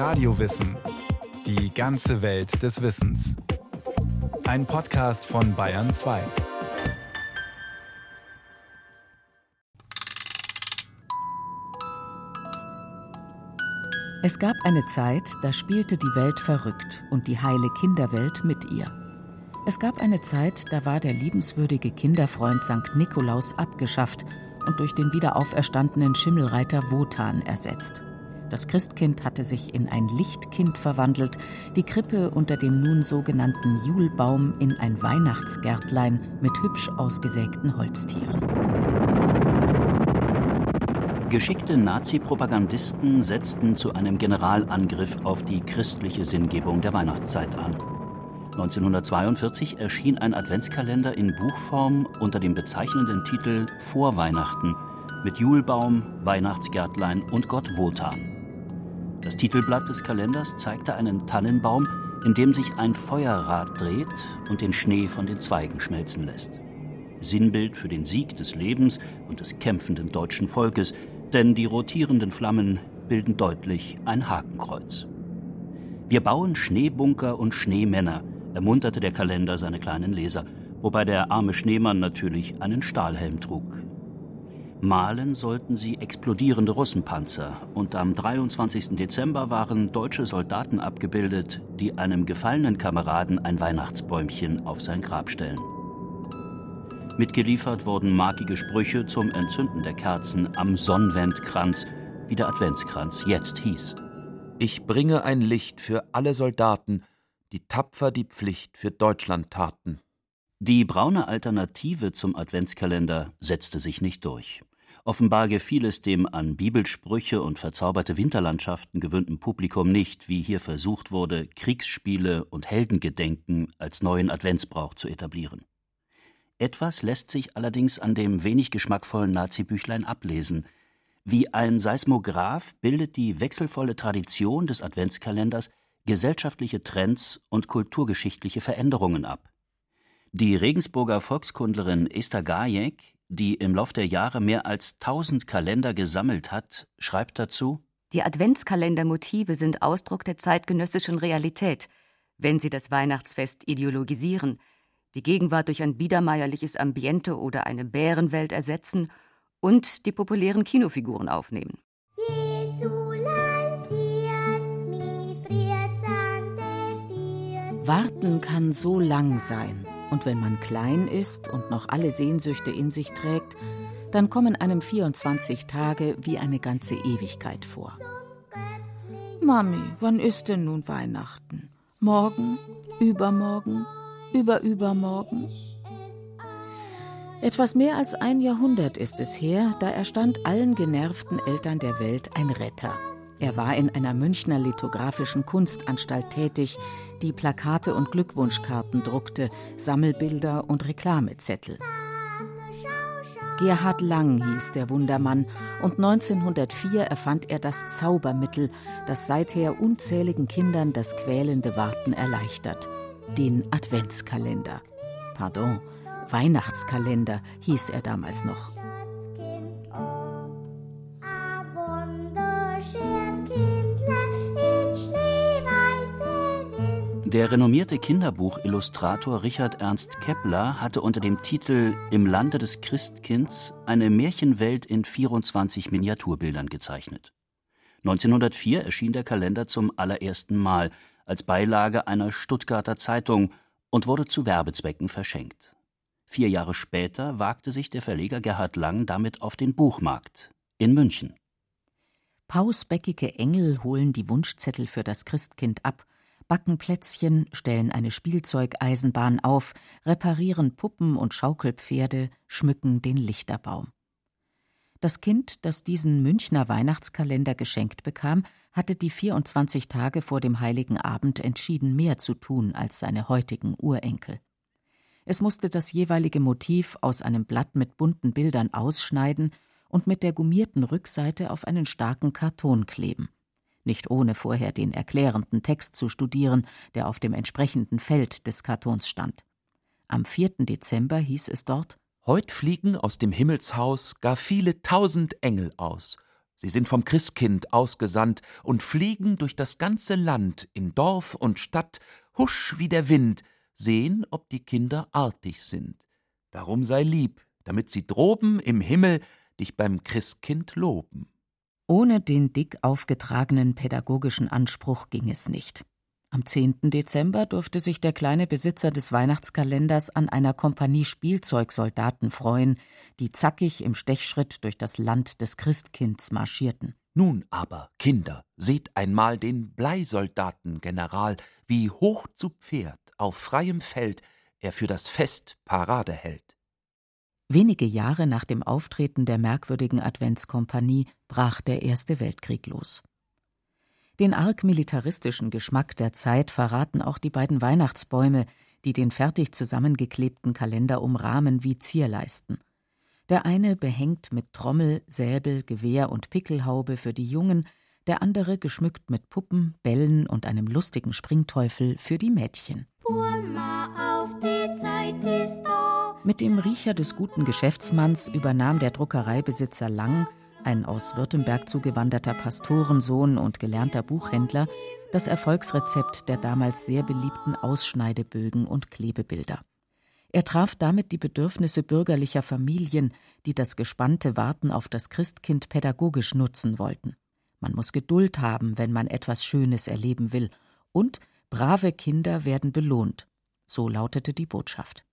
Radiowissen. Die ganze Welt des Wissens. Ein Podcast von Bayern 2. Es gab eine Zeit, da spielte die Welt verrückt und die heile Kinderwelt mit ihr. Es gab eine Zeit, da war der liebenswürdige Kinderfreund St. Nikolaus abgeschafft und durch den wiederauferstandenen Schimmelreiter Wotan ersetzt. Das Christkind hatte sich in ein Lichtkind verwandelt, die Krippe unter dem nun sogenannten Julbaum in ein Weihnachtsgärtlein mit hübsch ausgesägten Holztieren. Geschickte Nazi-Propagandisten setzten zu einem Generalangriff auf die christliche Sinngebung der Weihnachtszeit an. 1942 erschien ein Adventskalender in Buchform unter dem bezeichnenden Titel Vor Weihnachten mit Julbaum, Weihnachtsgärtlein und Gott Wotan. Das Titelblatt des Kalenders zeigte einen Tannenbaum, in dem sich ein Feuerrad dreht und den Schnee von den Zweigen schmelzen lässt. Sinnbild für den Sieg des Lebens und des kämpfenden deutschen Volkes, denn die rotierenden Flammen bilden deutlich ein Hakenkreuz. Wir bauen Schneebunker und Schneemänner, ermunterte der Kalender seine kleinen Leser, wobei der arme Schneemann natürlich einen Stahlhelm trug. Malen sollten sie explodierende Russenpanzer und am 23. Dezember waren deutsche Soldaten abgebildet, die einem gefallenen Kameraden ein Weihnachtsbäumchen auf sein Grab stellen. Mitgeliefert wurden markige Sprüche zum Entzünden der Kerzen am Sonnenwendkranz, wie der Adventskranz jetzt hieß. Ich bringe ein Licht für alle Soldaten, die tapfer die Pflicht für Deutschland taten. Die braune Alternative zum Adventskalender setzte sich nicht durch. Offenbar gefiel es dem an Bibelsprüche und verzauberte Winterlandschaften gewöhnten Publikum nicht, wie hier versucht wurde, Kriegsspiele und Heldengedenken als neuen Adventsbrauch zu etablieren. Etwas lässt sich allerdings an dem wenig geschmackvollen Nazi-Büchlein ablesen. Wie ein Seismograph bildet die wechselvolle Tradition des Adventskalenders gesellschaftliche Trends und kulturgeschichtliche Veränderungen ab. Die Regensburger Volkskundlerin Esther Gajek die im Lauf der Jahre mehr als 1000 Kalender gesammelt hat, schreibt dazu: Die Adventskalendermotive sind Ausdruck der zeitgenössischen Realität, wenn sie das Weihnachtsfest ideologisieren, die Gegenwart durch ein biedermeierliches Ambiente oder eine Bärenwelt ersetzen und die populären Kinofiguren aufnehmen. Warten kann so lang sein. Und wenn man klein ist und noch alle Sehnsüchte in sich trägt, dann kommen einem 24 Tage wie eine ganze Ewigkeit vor. Mami, wann ist denn nun Weihnachten? Morgen? Übermorgen? Überübermorgen? Etwas mehr als ein Jahrhundert ist es her, da erstand allen genervten Eltern der Welt ein Retter. Er war in einer Münchner lithografischen Kunstanstalt tätig, die Plakate und Glückwunschkarten druckte, Sammelbilder und Reklamezettel. Gerhard Lang hieß der Wundermann und 1904 erfand er das Zaubermittel, das seither unzähligen Kindern das quälende Warten erleichtert, den Adventskalender. Pardon, Weihnachtskalender hieß er damals noch. Der renommierte Kinderbuchillustrator Richard Ernst Kepler hatte unter dem Titel Im Lande des Christkinds eine Märchenwelt in 24 Miniaturbildern gezeichnet. 1904 erschien der Kalender zum allerersten Mal als Beilage einer Stuttgarter Zeitung und wurde zu Werbezwecken verschenkt. Vier Jahre später wagte sich der Verleger Gerhard Lang damit auf den Buchmarkt in München. Pausbäckige Engel holen die Wunschzettel für das Christkind ab backen Plätzchen, stellen eine Spielzeugeisenbahn auf, reparieren Puppen und Schaukelpferde, schmücken den Lichterbaum. Das Kind, das diesen Münchner Weihnachtskalender geschenkt bekam, hatte die 24 Tage vor dem heiligen Abend entschieden mehr zu tun als seine heutigen Urenkel. Es musste das jeweilige Motiv aus einem Blatt mit bunten Bildern ausschneiden und mit der gummierten Rückseite auf einen starken Karton kleben nicht ohne vorher den erklärenden Text zu studieren, der auf dem entsprechenden Feld des Kartons stand. Am 4. Dezember hieß es dort Heut fliegen aus dem Himmelshaus gar viele tausend Engel aus, Sie sind vom Christkind ausgesandt und fliegen durch das ganze Land, in Dorf und Stadt, husch wie der Wind, sehen, ob die Kinder artig sind. Darum sei lieb, damit sie droben im Himmel dich beim Christkind loben. Ohne den dick aufgetragenen pädagogischen Anspruch ging es nicht. Am 10. Dezember durfte sich der kleine Besitzer des Weihnachtskalenders an einer Kompanie Spielzeugsoldaten freuen, die zackig im Stechschritt durch das Land des Christkinds marschierten. Nun aber, Kinder, seht einmal den Bleisoldatengeneral, wie hoch zu Pferd auf freiem Feld er für das Fest Parade hält. Wenige Jahre nach dem Auftreten der merkwürdigen Adventskompanie brach der Erste Weltkrieg los. Den arg militaristischen Geschmack der Zeit verraten auch die beiden Weihnachtsbäume, die den fertig zusammengeklebten Kalender umrahmen wie Zierleisten. Der eine behängt mit Trommel, Säbel, Gewehr und Pickelhaube für die Jungen, der andere geschmückt mit Puppen, Bällen und einem lustigen Springteufel für die Mädchen. Mit dem Riecher des guten Geschäftsmanns übernahm der Druckereibesitzer Lang ein aus Württemberg zugewanderter Pastorensohn und gelernter Buchhändler, das Erfolgsrezept der damals sehr beliebten Ausschneidebögen und Klebebilder. Er traf damit die Bedürfnisse bürgerlicher Familien, die das gespannte Warten auf das Christkind pädagogisch nutzen wollten. Man muss Geduld haben, wenn man etwas Schönes erleben will, und brave Kinder werden belohnt. So lautete die Botschaft.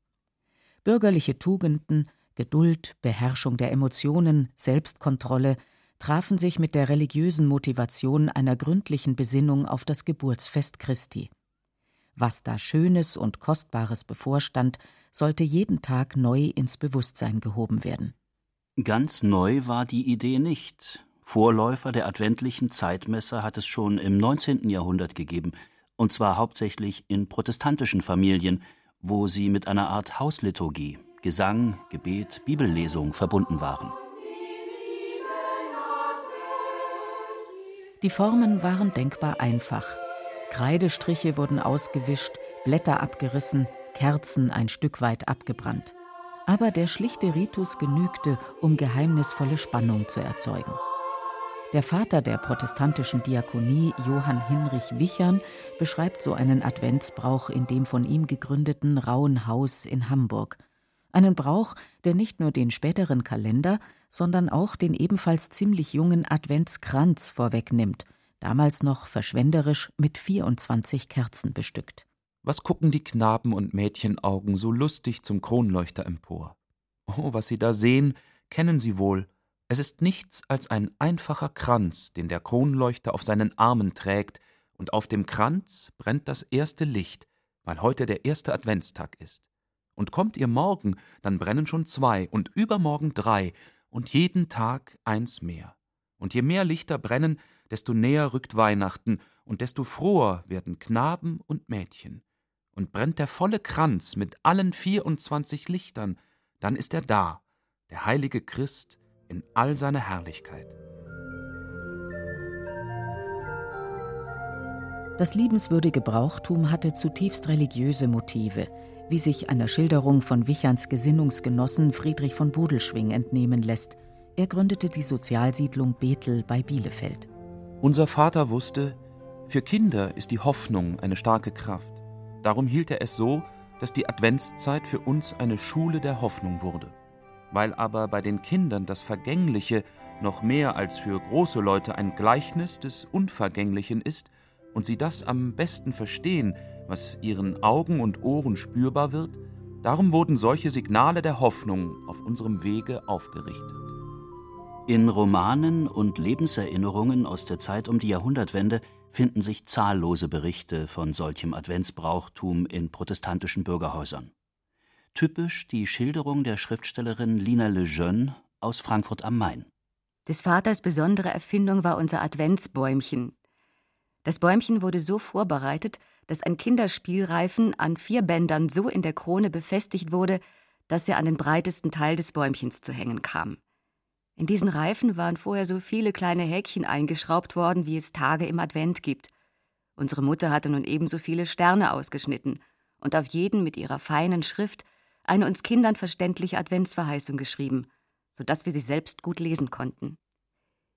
Bürgerliche Tugenden, Geduld, Beherrschung der Emotionen, Selbstkontrolle trafen sich mit der religiösen Motivation einer gründlichen Besinnung auf das Geburtsfest Christi. Was da Schönes und Kostbares bevorstand, sollte jeden Tag neu ins Bewusstsein gehoben werden. Ganz neu war die Idee nicht. Vorläufer der adventlichen Zeitmesser hat es schon im 19. Jahrhundert gegeben, und zwar hauptsächlich in protestantischen Familien, wo sie mit einer Art Hausliturgie, Gesang, Gebet, Bibellesung verbunden waren. Die Formen waren denkbar einfach. Kreidestriche wurden ausgewischt, Blätter abgerissen, Kerzen ein Stück weit abgebrannt. Aber der schlichte Ritus genügte, um geheimnisvolle Spannung zu erzeugen. Der Vater der protestantischen Diakonie, Johann Hinrich Wichern, beschreibt so einen Adventsbrauch in dem von ihm gegründeten Rauen Haus in Hamburg einen Brauch, der nicht nur den späteren Kalender, sondern auch den ebenfalls ziemlich jungen Adventskranz vorwegnimmt, damals noch verschwenderisch mit 24 Kerzen bestückt. Was gucken die Knaben und Mädchenaugen so lustig zum Kronleuchter empor? Oh, was sie da sehen, kennen sie wohl. Es ist nichts als ein einfacher Kranz, den der Kronleuchter auf seinen Armen trägt, und auf dem Kranz brennt das erste Licht, weil heute der erste Adventstag ist. Und kommt ihr morgen, dann brennen schon zwei und übermorgen drei und jeden Tag eins mehr. Und je mehr Lichter brennen, desto näher rückt Weihnachten und desto froher werden Knaben und Mädchen. Und brennt der volle Kranz mit allen vierundzwanzig Lichtern, dann ist er da, der heilige Christ in all seiner Herrlichkeit. Das liebenswürdige Brauchtum hatte zutiefst religiöse Motive, wie sich einer Schilderung von Wicherns Gesinnungsgenossen Friedrich von Bodelschwing entnehmen lässt. Er gründete die Sozialsiedlung Bethel bei Bielefeld. Unser Vater wusste, für Kinder ist die Hoffnung eine starke Kraft. Darum hielt er es so, dass die Adventszeit für uns eine Schule der Hoffnung wurde. Weil aber bei den Kindern das Vergängliche noch mehr als für große Leute ein Gleichnis des Unvergänglichen ist und sie das am besten verstehen, was ihren Augen und Ohren spürbar wird, darum wurden solche Signale der Hoffnung auf unserem Wege aufgerichtet. In Romanen und Lebenserinnerungen aus der Zeit um die Jahrhundertwende finden sich zahllose Berichte von solchem Adventsbrauchtum in protestantischen Bürgerhäusern. Typisch die Schilderung der Schriftstellerin Lina Lejeune aus Frankfurt am Main. Des Vaters besondere Erfindung war unser Adventsbäumchen. Das Bäumchen wurde so vorbereitet, dass ein Kinderspielreifen an vier Bändern so in der Krone befestigt wurde, dass er an den breitesten Teil des Bäumchens zu hängen kam. In diesen Reifen waren vorher so viele kleine Häkchen eingeschraubt worden, wie es Tage im Advent gibt. Unsere Mutter hatte nun ebenso viele Sterne ausgeschnitten und auf jeden mit ihrer feinen Schrift eine uns Kindern verständliche Adventsverheißung geschrieben, so dass wir sie selbst gut lesen konnten.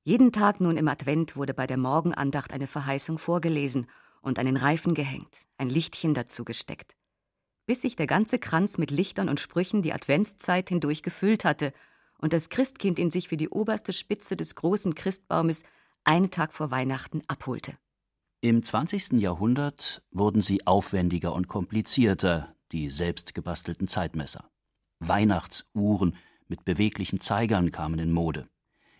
Jeden Tag nun im Advent wurde bei der Morgenandacht eine Verheißung vorgelesen und an den Reifen gehängt, ein Lichtchen dazu gesteckt. Bis sich der ganze Kranz mit Lichtern und Sprüchen die Adventszeit hindurch gefüllt hatte und das Christkind in sich für die oberste Spitze des großen Christbaumes einen Tag vor Weihnachten abholte. Im 20. Jahrhundert wurden sie aufwendiger und komplizierter, die selbst gebastelten Zeitmesser. Weihnachtsuhren mit beweglichen Zeigern kamen in Mode.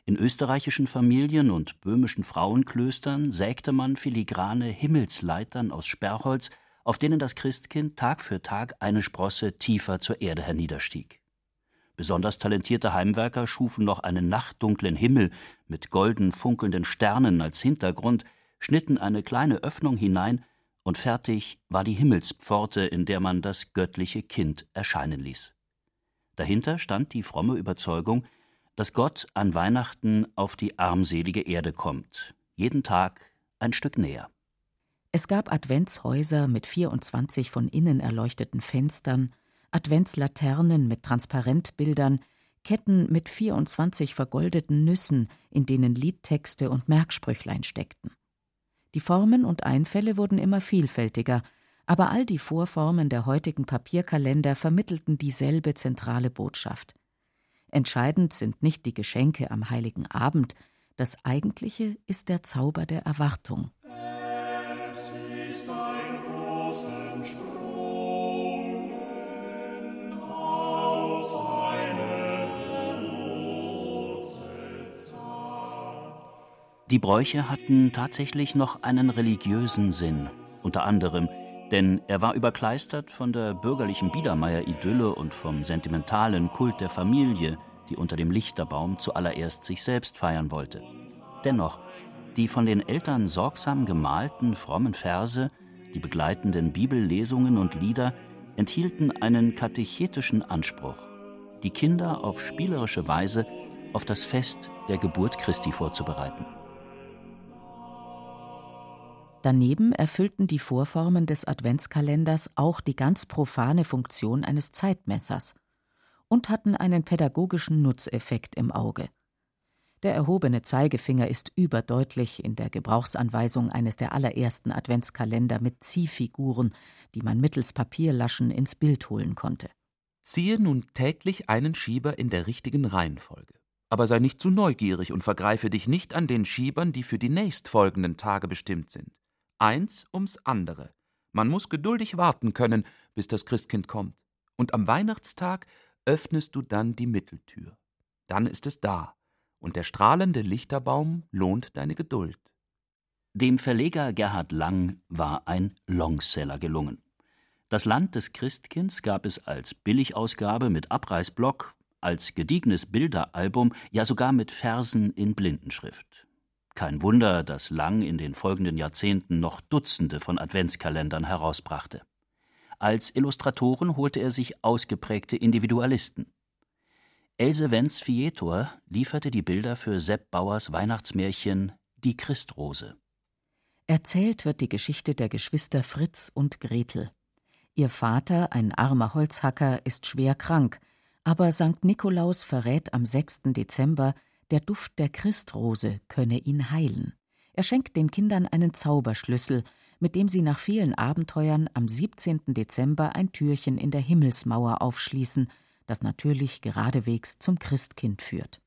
In österreichischen Familien und böhmischen Frauenklöstern sägte man filigrane Himmelsleitern aus Sperrholz, auf denen das Christkind Tag für Tag eine Sprosse tiefer zur Erde herniederstieg. Besonders talentierte Heimwerker schufen noch einen nachtdunklen Himmel mit golden funkelnden Sternen als Hintergrund, schnitten eine kleine Öffnung hinein, und fertig war die Himmelspforte, in der man das göttliche Kind erscheinen ließ. Dahinter stand die fromme Überzeugung, dass Gott an Weihnachten auf die armselige Erde kommt, jeden Tag ein Stück näher. Es gab Adventshäuser mit 24 von innen erleuchteten Fenstern, Adventslaternen mit Transparentbildern, Ketten mit 24 vergoldeten Nüssen, in denen Liedtexte und Merksprüchlein steckten. Die Formen und Einfälle wurden immer vielfältiger, aber all die Vorformen der heutigen Papierkalender vermittelten dieselbe zentrale Botschaft. Entscheidend sind nicht die Geschenke am heiligen Abend, das Eigentliche ist der Zauber der Erwartung. Es Die Bräuche hatten tatsächlich noch einen religiösen Sinn, unter anderem, denn er war überkleistert von der bürgerlichen Biedermeier-Idylle und vom sentimentalen Kult der Familie, die unter dem Lichterbaum zuallererst sich selbst feiern wollte. Dennoch, die von den Eltern sorgsam gemalten frommen Verse, die begleitenden Bibellesungen und Lieder enthielten einen katechetischen Anspruch, die Kinder auf spielerische Weise auf das Fest der Geburt Christi vorzubereiten. Daneben erfüllten die Vorformen des Adventskalenders auch die ganz profane Funktion eines Zeitmessers und hatten einen pädagogischen Nutzeffekt im Auge. Der erhobene Zeigefinger ist überdeutlich in der Gebrauchsanweisung eines der allerersten Adventskalender mit Ziehfiguren, die man mittels Papierlaschen ins Bild holen konnte. Ziehe nun täglich einen Schieber in der richtigen Reihenfolge. Aber sei nicht zu neugierig und vergreife dich nicht an den Schiebern, die für die nächstfolgenden Tage bestimmt sind eins ums andere. Man muss geduldig warten können, bis das Christkind kommt. Und am Weihnachtstag öffnest du dann die Mitteltür. Dann ist es da, und der strahlende Lichterbaum lohnt deine Geduld. Dem Verleger Gerhard Lang war ein Longseller gelungen. Das Land des Christkinds gab es als Billigausgabe mit Abreißblock, als gediegenes Bilderalbum, ja sogar mit Versen in Blindenschrift. Kein Wunder, dass Lang in den folgenden Jahrzehnten noch Dutzende von Adventskalendern herausbrachte. Als Illustratoren holte er sich ausgeprägte Individualisten. Else Wenz Fietor lieferte die Bilder für Sepp Bauers Weihnachtsmärchen Die Christrose. Erzählt wird die Geschichte der Geschwister Fritz und Gretel. Ihr Vater, ein armer Holzhacker, ist schwer krank, aber St. Nikolaus verrät am 6. Dezember, der Duft der Christrose könne ihn heilen. Er schenkt den Kindern einen Zauberschlüssel, mit dem sie nach vielen Abenteuern am 17. Dezember ein Türchen in der Himmelsmauer aufschließen, das natürlich geradewegs zum Christkind führt.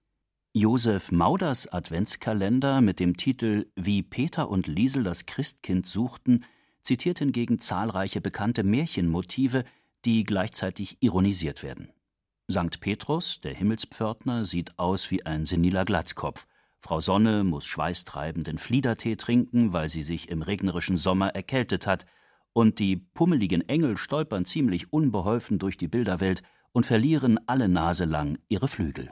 Josef Mauders Adventskalender mit dem Titel Wie Peter und Liesel das Christkind suchten zitiert hingegen zahlreiche bekannte Märchenmotive, die gleichzeitig ironisiert werden. Sankt Petrus, der Himmelspförtner, sieht aus wie ein seniler Glatzkopf. Frau Sonne muss schweißtreibenden Fliedertee trinken, weil sie sich im regnerischen Sommer erkältet hat, und die pummeligen Engel stolpern ziemlich unbeholfen durch die Bilderwelt und verlieren alle Nase lang ihre Flügel.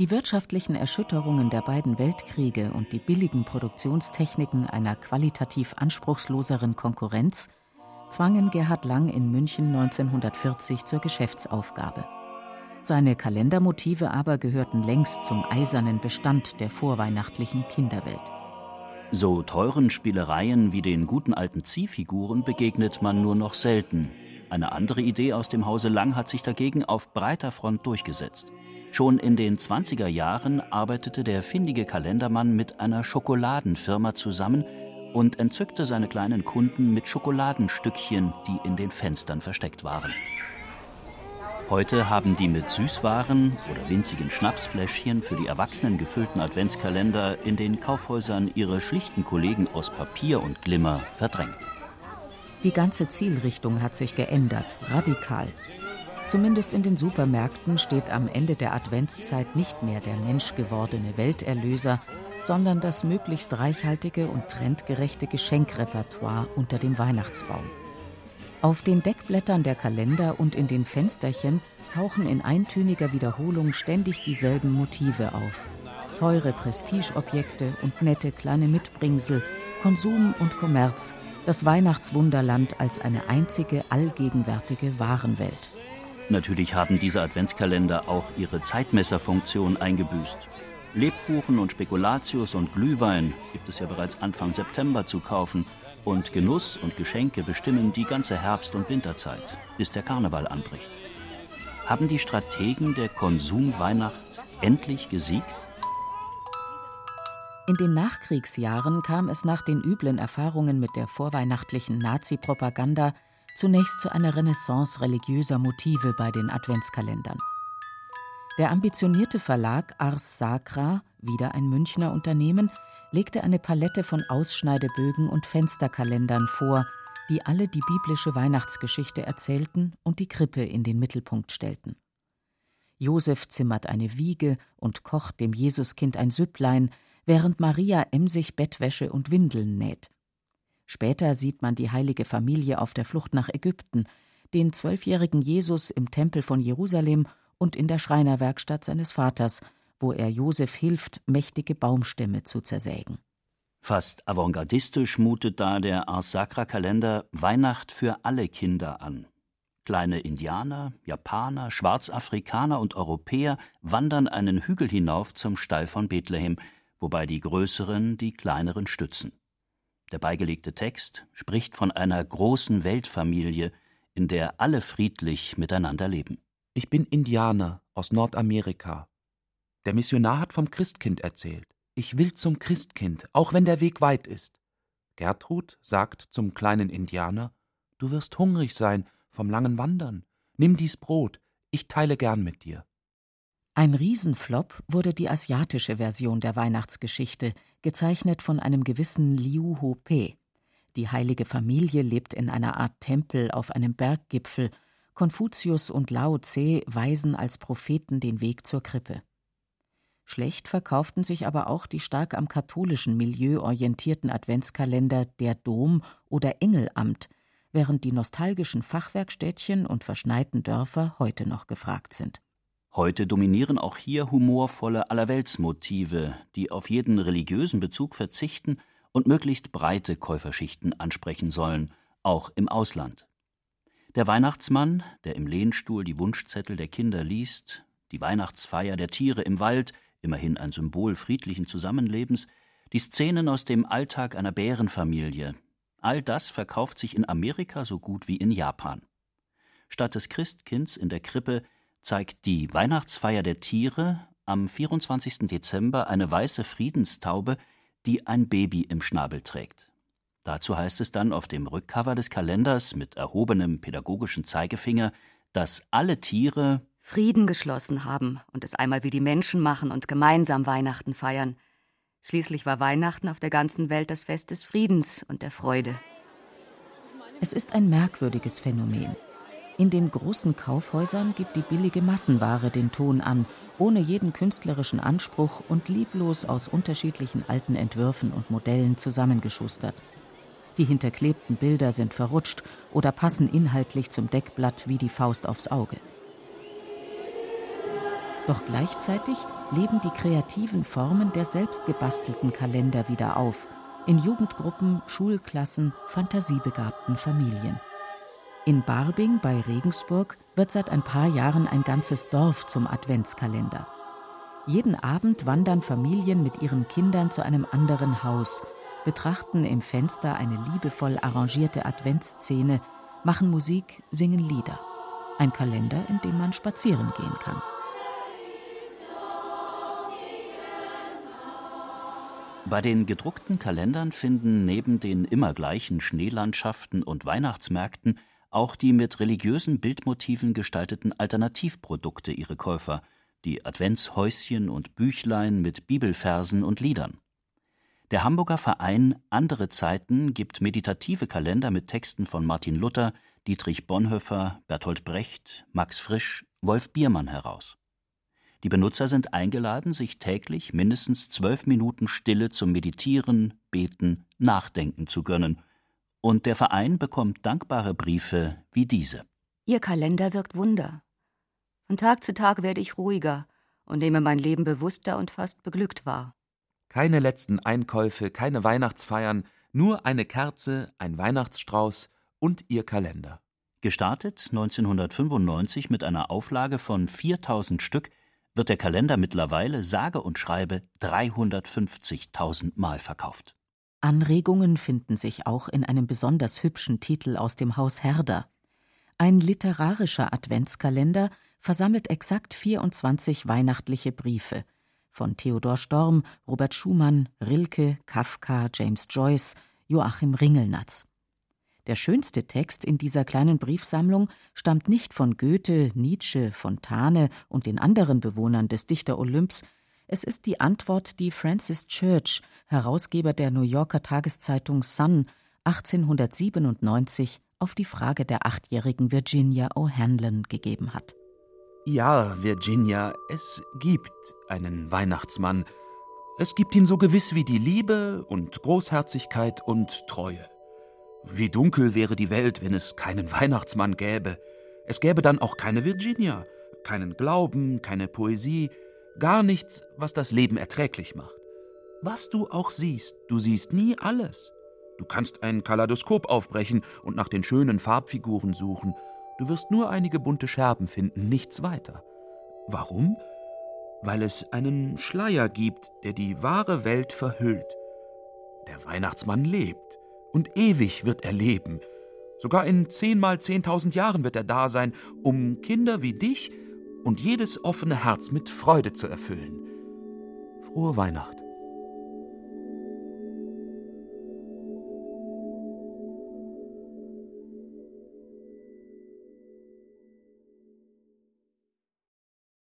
Die wirtschaftlichen Erschütterungen der beiden Weltkriege und die billigen Produktionstechniken einer qualitativ anspruchsloseren Konkurrenz zwangen Gerhard Lang in München 1940 zur Geschäftsaufgabe. Seine Kalendermotive aber gehörten längst zum eisernen Bestand der vorweihnachtlichen Kinderwelt. So teuren Spielereien wie den guten alten Ziehfiguren begegnet man nur noch selten. Eine andere Idee aus dem Hause Lang hat sich dagegen auf breiter Front durchgesetzt. Schon in den 20er Jahren arbeitete der findige Kalendermann mit einer Schokoladenfirma zusammen und entzückte seine kleinen Kunden mit Schokoladenstückchen, die in den Fenstern versteckt waren. Heute haben die mit Süßwaren oder winzigen Schnapsfläschchen für die Erwachsenen gefüllten Adventskalender in den Kaufhäusern ihre schlichten Kollegen aus Papier und Glimmer verdrängt. Die ganze Zielrichtung hat sich geändert, radikal. Zumindest in den Supermärkten steht am Ende der Adventszeit nicht mehr der menschgewordene Welterlöser, sondern das möglichst reichhaltige und trendgerechte Geschenkrepertoire unter dem Weihnachtsbaum. Auf den Deckblättern der Kalender und in den Fensterchen tauchen in eintöniger Wiederholung ständig dieselben Motive auf. Teure Prestigeobjekte und nette kleine Mitbringsel, Konsum und Kommerz, das Weihnachtswunderland als eine einzige allgegenwärtige Warenwelt. Natürlich haben diese Adventskalender auch ihre Zeitmesserfunktion eingebüßt. Lebkuchen und Spekulatius und Glühwein gibt es ja bereits Anfang September zu kaufen und Genuss und Geschenke bestimmen die ganze Herbst- und Winterzeit, bis der Karneval anbricht. Haben die Strategen der Konsumweihnacht endlich gesiegt? In den Nachkriegsjahren kam es nach den üblen Erfahrungen mit der vorweihnachtlichen Nazi-Propaganda zunächst zu einer Renaissance religiöser Motive bei den Adventskalendern. Der ambitionierte Verlag Ars Sacra, wieder ein Münchner Unternehmen, legte eine Palette von Ausschneidebögen und Fensterkalendern vor, die alle die biblische Weihnachtsgeschichte erzählten und die Krippe in den Mittelpunkt stellten. Josef zimmert eine Wiege und kocht dem Jesuskind ein Süpplein, während Maria emsig Bettwäsche und Windeln näht. Später sieht man die heilige Familie auf der Flucht nach Ägypten, den zwölfjährigen Jesus im Tempel von Jerusalem und in der Schreinerwerkstatt seines Vaters, wo er Josef hilft, mächtige Baumstämme zu zersägen. Fast avantgardistisch mutet da der Ars Sacra Kalender Weihnacht für alle Kinder an. Kleine Indianer, Japaner, Schwarzafrikaner und Europäer wandern einen Hügel hinauf zum Stall von Bethlehem, wobei die Größeren die Kleineren stützen. Der beigelegte Text spricht von einer großen Weltfamilie, in der alle friedlich miteinander leben. Ich bin Indianer aus Nordamerika, der Missionar hat vom Christkind erzählt. Ich will zum Christkind, auch wenn der Weg weit ist. Gertrud sagt zum kleinen Indianer: Du wirst hungrig sein vom langen Wandern. Nimm dies Brot, ich teile gern mit dir. Ein Riesenflop wurde die asiatische Version der Weihnachtsgeschichte, gezeichnet von einem gewissen Liu Ho-pe. Die heilige Familie lebt in einer Art Tempel auf einem Berggipfel. Konfuzius und Lao Tse weisen als Propheten den Weg zur Krippe. Schlecht verkauften sich aber auch die stark am katholischen Milieu orientierten Adventskalender Der Dom oder Engelamt, während die nostalgischen Fachwerkstädtchen und verschneiten Dörfer heute noch gefragt sind. Heute dominieren auch hier humorvolle Allerweltsmotive, die auf jeden religiösen Bezug verzichten und möglichst breite Käuferschichten ansprechen sollen, auch im Ausland. Der Weihnachtsmann, der im Lehnstuhl die Wunschzettel der Kinder liest, die Weihnachtsfeier der Tiere im Wald, immerhin ein Symbol friedlichen Zusammenlebens, die Szenen aus dem Alltag einer Bärenfamilie. All das verkauft sich in Amerika so gut wie in Japan. Statt des Christkinds in der Krippe zeigt die Weihnachtsfeier der Tiere am 24. Dezember eine weiße Friedenstaube, die ein Baby im Schnabel trägt. Dazu heißt es dann auf dem Rückcover des Kalenders mit erhobenem pädagogischen Zeigefinger, dass alle Tiere Frieden geschlossen haben und es einmal wie die Menschen machen und gemeinsam Weihnachten feiern. Schließlich war Weihnachten auf der ganzen Welt das Fest des Friedens und der Freude. Es ist ein merkwürdiges Phänomen. In den großen Kaufhäusern gibt die billige Massenware den Ton an, ohne jeden künstlerischen Anspruch und lieblos aus unterschiedlichen alten Entwürfen und Modellen zusammengeschustert. Die hinterklebten Bilder sind verrutscht oder passen inhaltlich zum Deckblatt wie die Faust aufs Auge. Doch gleichzeitig leben die kreativen Formen der selbstgebastelten Kalender wieder auf, in Jugendgruppen, Schulklassen, fantasiebegabten Familien. In Barbing bei Regensburg wird seit ein paar Jahren ein ganzes Dorf zum Adventskalender. Jeden Abend wandern Familien mit ihren Kindern zu einem anderen Haus, betrachten im Fenster eine liebevoll arrangierte Adventsszene, machen Musik, singen Lieder. Ein Kalender, in dem man spazieren gehen kann. Bei den gedruckten Kalendern finden neben den immer gleichen Schneelandschaften und Weihnachtsmärkten auch die mit religiösen Bildmotiven gestalteten Alternativprodukte ihre Käufer, die Adventshäuschen und Büchlein mit Bibelversen und Liedern. Der Hamburger Verein Andere Zeiten gibt meditative Kalender mit Texten von Martin Luther, Dietrich Bonhoeffer, Bertolt Brecht, Max Frisch, Wolf Biermann heraus. Die Benutzer sind eingeladen, sich täglich mindestens zwölf Minuten Stille zum Meditieren, Beten, Nachdenken zu gönnen. Und der Verein bekommt dankbare Briefe wie diese. Ihr Kalender wirkt Wunder. Von Tag zu Tag werde ich ruhiger und nehme mein Leben bewusster und fast beglückt wahr. Keine letzten Einkäufe, keine Weihnachtsfeiern, nur eine Kerze, ein Weihnachtsstrauß und ihr Kalender. Gestartet 1995 mit einer Auflage von 4000 Stück wird der Kalender mittlerweile sage und schreibe 350.000 Mal verkauft. Anregungen finden sich auch in einem besonders hübschen Titel aus dem Haus Herder. Ein literarischer Adventskalender versammelt exakt 24 weihnachtliche Briefe von Theodor Storm, Robert Schumann, Rilke, Kafka, James Joyce, Joachim Ringelnatz. Der schönste Text in dieser kleinen Briefsammlung stammt nicht von Goethe, Nietzsche, Fontane und den anderen Bewohnern des Dichter Olymps, es ist die Antwort, die Francis Church, Herausgeber der New Yorker Tageszeitung Sun, 1897 auf die Frage der achtjährigen Virginia O'Hanlon gegeben hat. Ja, Virginia, es gibt einen Weihnachtsmann. Es gibt ihn so gewiss wie die Liebe und Großherzigkeit und Treue. Wie dunkel wäre die Welt, wenn es keinen Weihnachtsmann gäbe. Es gäbe dann auch keine Virginia, keinen Glauben, keine Poesie, gar nichts, was das Leben erträglich macht. Was du auch siehst, du siehst nie alles. Du kannst ein Kaleidoskop aufbrechen und nach den schönen Farbfiguren suchen. Du wirst nur einige bunte Scherben finden, nichts weiter. Warum? Weil es einen Schleier gibt, der die wahre Welt verhüllt. Der Weihnachtsmann lebt. Und ewig wird er leben. Sogar in zehnmal zehntausend Jahren wird er da sein, um Kinder wie dich und jedes offene Herz mit Freude zu erfüllen. Frohe Weihnacht.